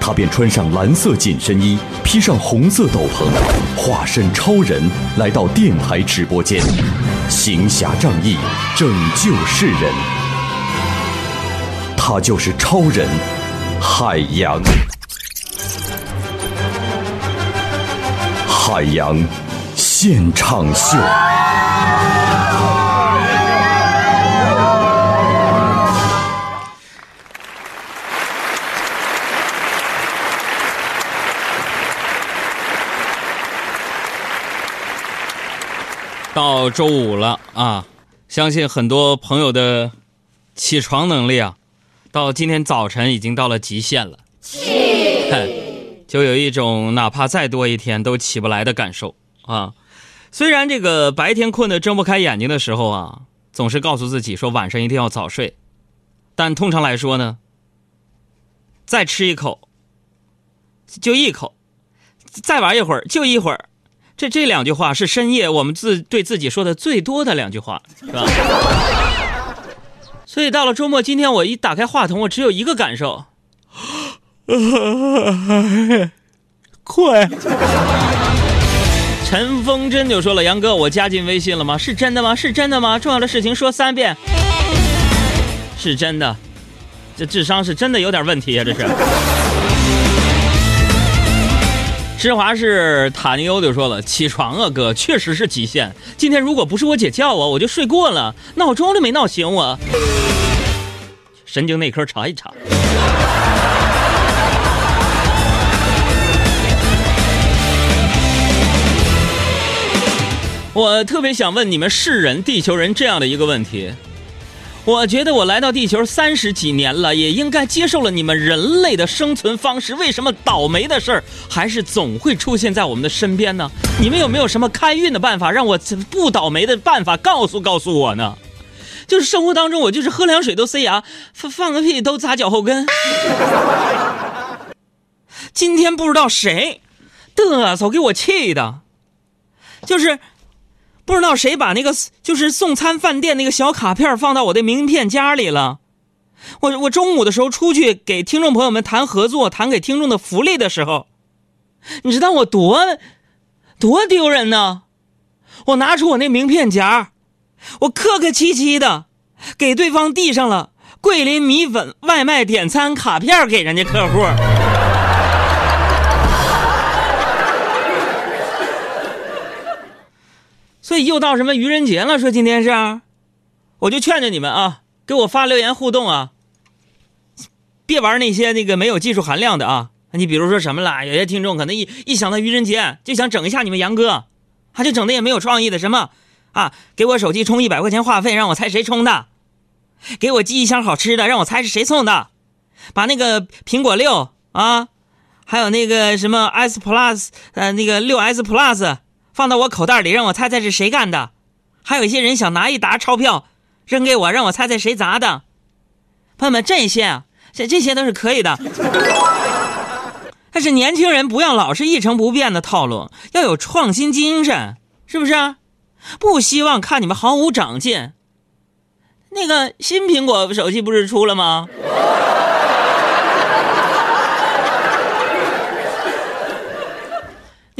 他便穿上蓝色紧身衣，披上红色斗篷，化身超人来到电台直播间，行侠仗义，拯救世人。他就是超人海洋。海洋现场秀。到周五了啊，相信很多朋友的起床能力啊，到今天早晨已经到了极限了。嘿，就有一种哪怕再多一天都起不来的感受啊。虽然这个白天困得睁不开眼睛的时候啊，总是告诉自己说晚上一定要早睡，但通常来说呢，再吃一口就一口，再玩一会儿就一会儿。这这两句话是深夜我们自对自己说的最多的两句话，是吧？所以到了周末，今天我一打开话筒，我只有一个感受，困。陈风真就说了：“杨哥，我加进微信了吗？是真的吗？是真的吗？重要的事情说三遍，是真的。这智商是真的有点问题啊，这是。”施华是塔尼欧就说了：“起床啊，哥，确实是极限。今天如果不是我姐叫我，我就睡过了，闹钟都没闹醒我。神经内科查一查。”我特别想问你们世人、地球人这样的一个问题。我觉得我来到地球三十几年了，也应该接受了你们人类的生存方式。为什么倒霉的事儿还是总会出现在我们的身边呢？你们有没有什么开运的办法，让我不倒霉的办法告诉告诉我呢？就是生活当中，我就是喝凉水都塞牙，放放个屁都砸脚后跟。今天不知道谁嘚瑟给我气的，就是。不知道谁把那个就是送餐饭店那个小卡片放到我的名片夹里了。我我中午的时候出去给听众朋友们谈合作，谈给听众的福利的时候，你知道我多多丢人呢？我拿出我那名片夹，我客客气气的给对方递上了桂林米粉外卖点餐卡片给人家客户。所以又到什么愚人节了？说今天是，我就劝劝你们啊，给我发留言互动啊，别玩那些那个没有技术含量的啊。你比如说什么了？有些听众可能一一想到愚人节就想整一下你们杨哥，他就整的也没有创意的什么啊，给我手机充一百块钱话费，让我猜谁充的；给我寄一箱好吃的，让我猜是谁送的；把那个苹果六啊，还有那个什么 S Plus 呃那个六 S Plus。放到我口袋里，让我猜猜是谁干的。还有一些人想拿一沓钞票扔给我，让我猜猜谁砸的。朋友们，这些啊，这这些都是可以的。但是年轻人不要老是一成不变的套路，要有创新精神，是不是？不希望看你们毫无长进。那个新苹果手机不是出了吗？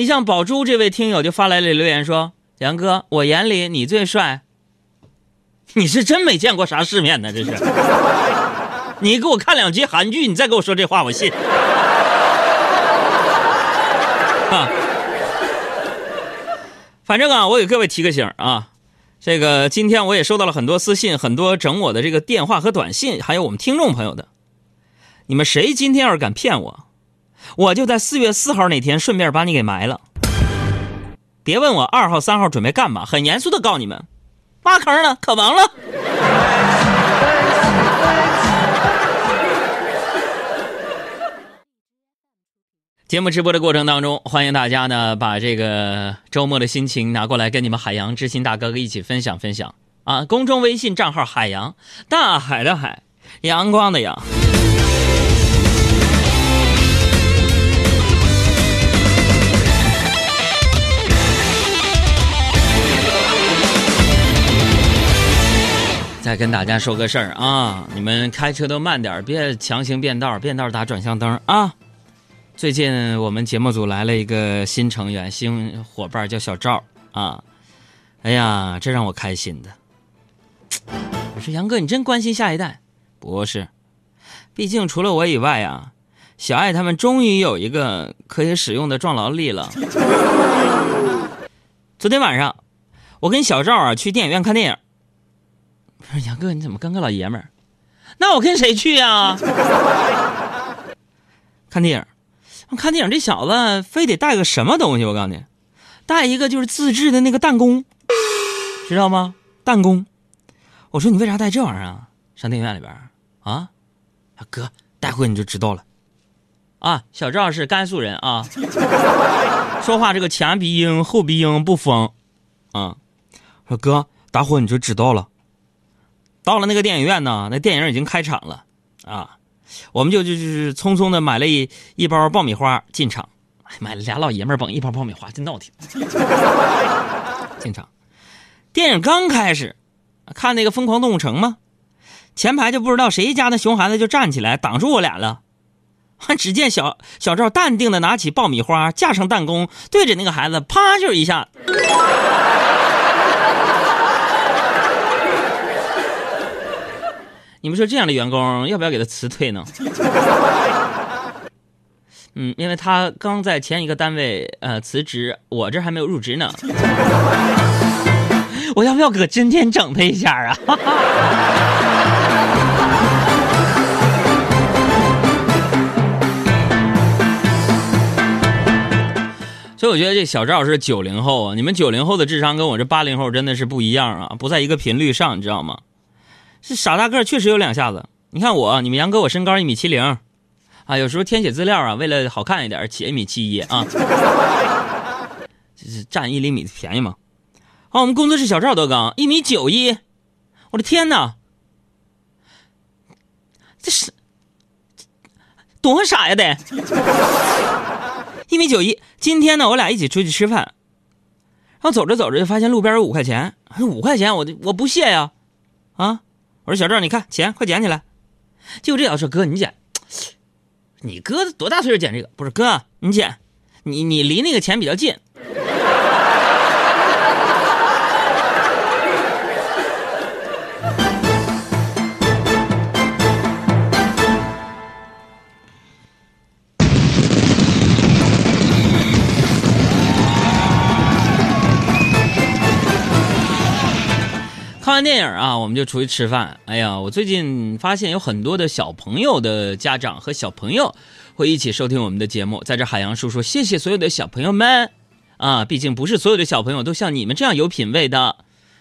你像宝珠这位听友就发来了留言说：“杨哥，我眼里你最帅。”你是真没见过啥世面呢？这是，你给我看两集韩剧，你再给我说这话，我信。啊，反正啊，我给各位提个醒啊，这个今天我也收到了很多私信，很多整我的这个电话和短信，还有我们听众朋友的，你们谁今天要是敢骗我？我就在四月四号那天顺便把你给埋了。别问我二号、三号准备干嘛，很严肃的告你们，挖坑呢，可忙了。节目直播的过程当中，欢迎大家呢把这个周末的心情拿过来跟你们海洋知心大哥哥一起分享分享啊！公众微信账号海洋，大海的海，阳光的阳。再跟大家说个事儿啊，你们开车都慢点，别强行变道，变道打转向灯啊。最近我们节目组来了一个新成员、新伙伴，叫小赵啊。哎呀，这让我开心的。我说杨哥，你真关心下一代？不是，毕竟除了我以外啊，小爱他们终于有一个可以使用的壮劳力了。昨天晚上，我跟小赵啊去电影院看电影。我说杨哥，你怎么跟个老爷们儿？那我跟谁去 呀？看电影。看电影，这小子非得带个什么东西？我告诉你，带一个就是自制的那个弹弓，知道吗？弹弓。我说你为啥带这玩意儿啊？上电影院里边啊？哥，待会你就知道了。啊，小赵是甘肃人啊，说话这个前鼻音后鼻音不封。啊，说哥，待会你就知道了。到了那个电影院呢，那电影已经开场了啊。我们就就是匆匆的买了一一包爆米花进场，买了俩老爷们儿捧一包爆米花，真闹挺。进场，电影刚开始，看那个《疯狂动物城》吗？前排就不知道谁家的熊孩子就站起来挡住我俩了。只见小小赵淡定的拿起爆米花，架上弹弓，对着那个孩子啪就一下。你们说这样的员工要不要给他辞退呢？嗯，因为他刚在前一个单位呃辞职，我这还没有入职呢。我要不要搁今天整他一下啊？所以我觉得这小赵是九零后啊，你们九零后的智商跟我这八零后真的是不一样啊，不在一个频率上，你知道吗？是傻大个，确实有两下子。你看我，你们杨哥，我身高一米七零，啊，有时候填写资料啊，为了好看一点，写一米七一啊，这是占一厘米的便宜嘛。好，我们工作室小赵多高？一米九一，我的天哪，这是多傻呀得，一米九一。今天呢，我俩一起出去吃饭，然后走着走着就发现路边有五块钱，五块钱，我我不屑呀，啊。我说小赵，你看钱，快捡起来。就这小子说：“哥，你捡。你哥多大岁数捡这个？不是哥，你捡，你你离那个钱比较近。”完电影啊，我们就出去吃饭。哎呀，我最近发现有很多的小朋友的家长和小朋友会一起收听我们的节目。在这，海洋叔叔谢谢所有的小朋友们啊！毕竟不是所有的小朋友都像你们这样有品位的。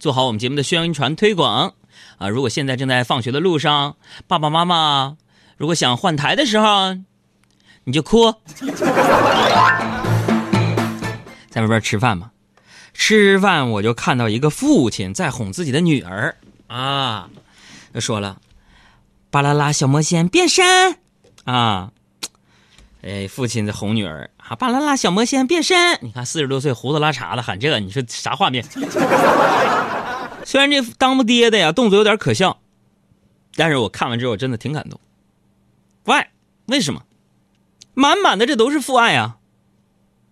做好我们节目的宣传推广啊！如果现在正在放学的路上，爸爸妈妈如果想换台的时候，你就哭。在外边吃饭嘛。吃饭我就看到一个父亲在哄自己的女儿啊，说了：“巴啦啦小魔仙变身啊！”哎，父亲在哄女儿啊，“巴啦啦小魔仙变身！”你看四十多岁胡子拉碴的喊这个，你说啥画面？虽然这当不爹的呀动作有点可笑，但是我看完之后真的挺感动。喂，为什么？满满的这都是父爱啊！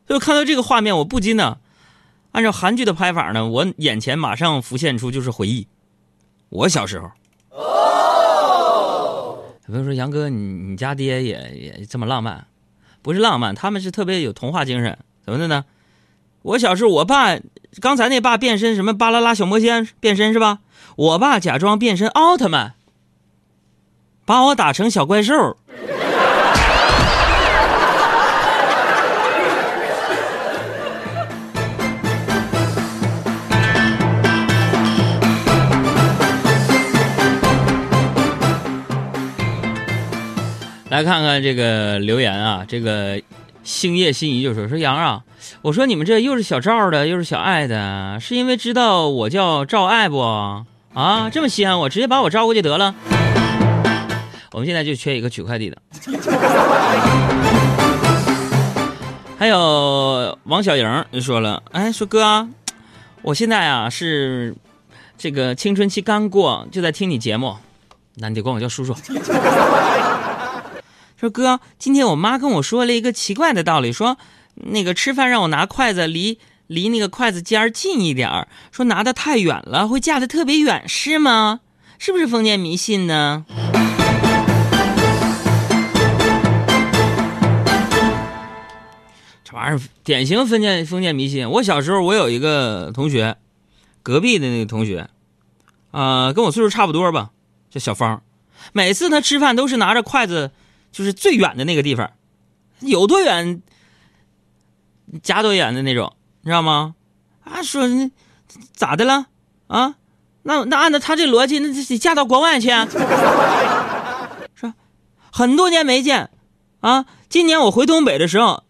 就看到这个画面，我不禁呢。按照韩剧的拍法呢，我眼前马上浮现出就是回忆，我小时候。哦。比如说杨哥，你你家爹也也这么浪漫，不是浪漫，他们是特别有童话精神，怎么的呢？我小时候，我爸刚才那爸变身什么巴啦啦小魔仙变身是吧？我爸假装变身奥特曼，把我打成小怪兽。来看看这个留言啊，这个星夜心仪就说：“说杨啊，我说你们这又是小赵的，又是小爱的，是因为知道我叫赵爱不？啊，这么稀罕我，直接把我招过去得了。我们现在就缺一个取快递的。还有王小莹就说了，哎，说哥，我现在啊是这个青春期刚过，就在听你节目，那你得管我叫叔叔。”说哥，今天我妈跟我说了一个奇怪的道理，说那个吃饭让我拿筷子离离那个筷子尖儿近一点儿，说拿的太远了会架的特别远，是吗？是不是封建迷信呢？这玩意儿典型封建封建迷信。我小时候我有一个同学，隔壁的那个同学，啊，跟我岁数差不多吧，叫小芳，每次他吃饭都是拿着筷子。就是最远的那个地方，有多远夹多远的那种，你知道吗？啊，说那咋的了？啊，那那按照他这逻辑，那得嫁到国外去啊？是吧？很多年没见，啊，今年我回东北的时候，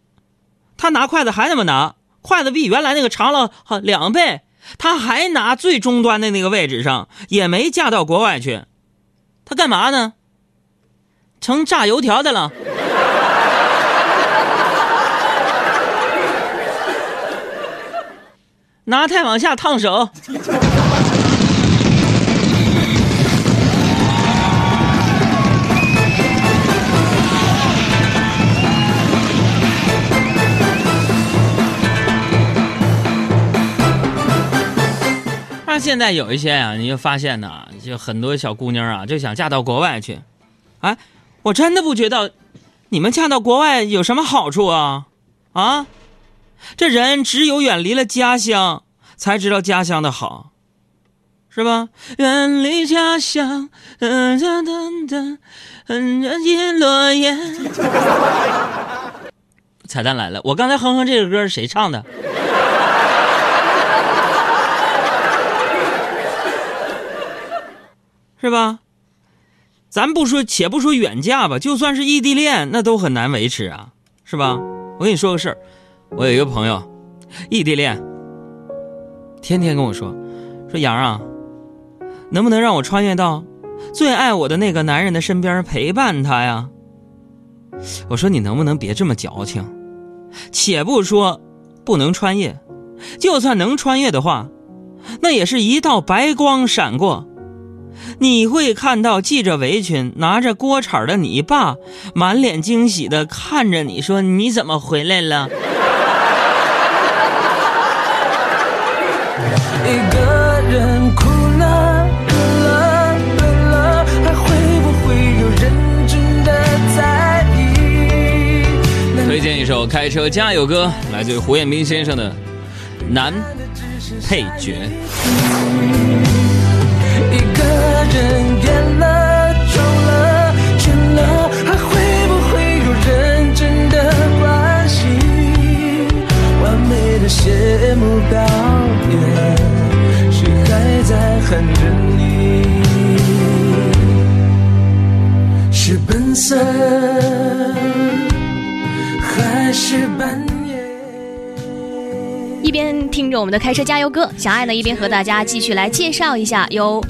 他拿筷子还那么拿，筷子比原来那个长了两倍，他还拿最终端的那个位置上，也没嫁到国外去，他干嘛呢？成炸油条的了，拿太往下烫手。那现在有一些啊，你就发现呢，就很多小姑娘啊，就想嫁到国外去，哎。我真的不觉得，你们嫁到国外有什么好处啊？啊，这人只有远离了家乡，才知道家乡的好，是吧？远离家乡，噔噔噔噔，人间落叶。彩蛋来了，我刚才哼哼这个歌是谁唱的？是吧？咱不说，且不说远嫁吧，就算是异地恋，那都很难维持啊，是吧？我跟你说个事儿，我有一个朋友，异地恋，天天跟我说，说杨啊，能不能让我穿越到最爱我的那个男人的身边陪伴他呀？我说你能不能别这么矫情？且不说不能穿越，就算能穿越的话，那也是一道白光闪过。你会看到系着围裙、拿着锅铲的你爸，满脸惊喜的看着你说：“你怎么回来了？” 一个人哭了，了，了，还会不会有人真的在意？推荐一首开车加油歌，来自于胡彦斌先生的《男配角》。人变了，皱了，倦了，还会不会有认真的关心？一边听着我们的开车加油歌，小爱呢一边和大家继续来介绍一下有。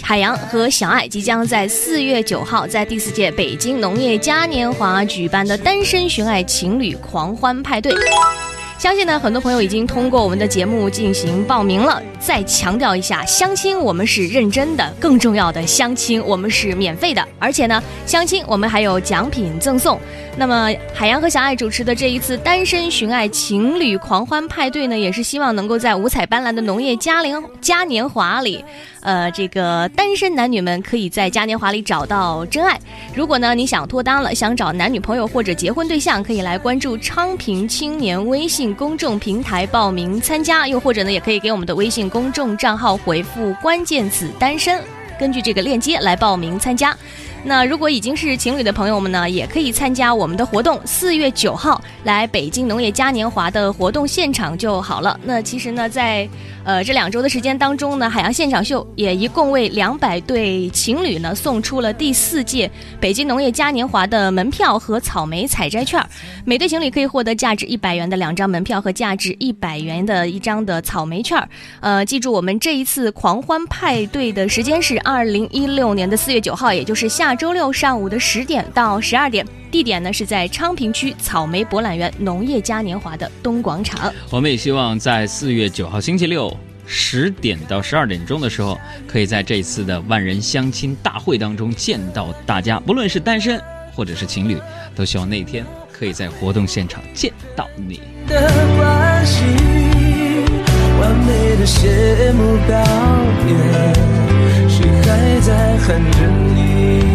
海洋和小爱即将在四月九号在第四届北京农业嘉年华举办的单身寻爱情侣狂欢派对。相信呢，很多朋友已经通过我们的节目进行报名了。再强调一下，相亲我们是认真的，更重要的，相亲我们是免费的，而且呢，相亲我们还有奖品赠送。那么，海洋和小爱主持的这一次单身寻爱情侣狂欢派对呢，也是希望能够在五彩斑斓的农业嘉年嘉年华里。呃，这个单身男女们可以在嘉年华里找到真爱。如果呢你想脱单了，想找男女朋友或者结婚对象，可以来关注昌平青年微信公众平台报名参加。又或者呢，也可以给我们的微信公众账号回复关键词“单身”，根据这个链接来报名参加。那如果已经是情侣的朋友们呢，也可以参加我们的活动，四月九号来北京农业嘉年华的活动现场就好了。那其实呢，在呃这两周的时间当中呢，海洋现场秀也一共为两百对情侣呢送出了第四届北京农业嘉年华的门票和草莓采摘券，每对情侣可以获得价值一百元的两张门票和价值一百元的一张的草莓券。呃，记住我们这一次狂欢派对的时间是二零一六年的四月九号，也就是下周六上午的十点到十二点，地点呢是在昌平区草莓博览园农业嘉年华的东广场。我们也希望在四月九号星期六十点到十二点钟的时候，可以在这次的万人相亲大会当中见到大家，不论是单身或者是情侣，都希望那天可以在活动现场见到你。的关系，完美的谢幕告别，谁还在恨着你？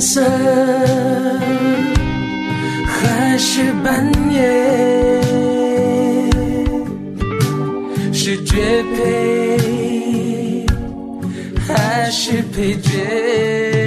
色，还是扮演？是绝配，还是配角？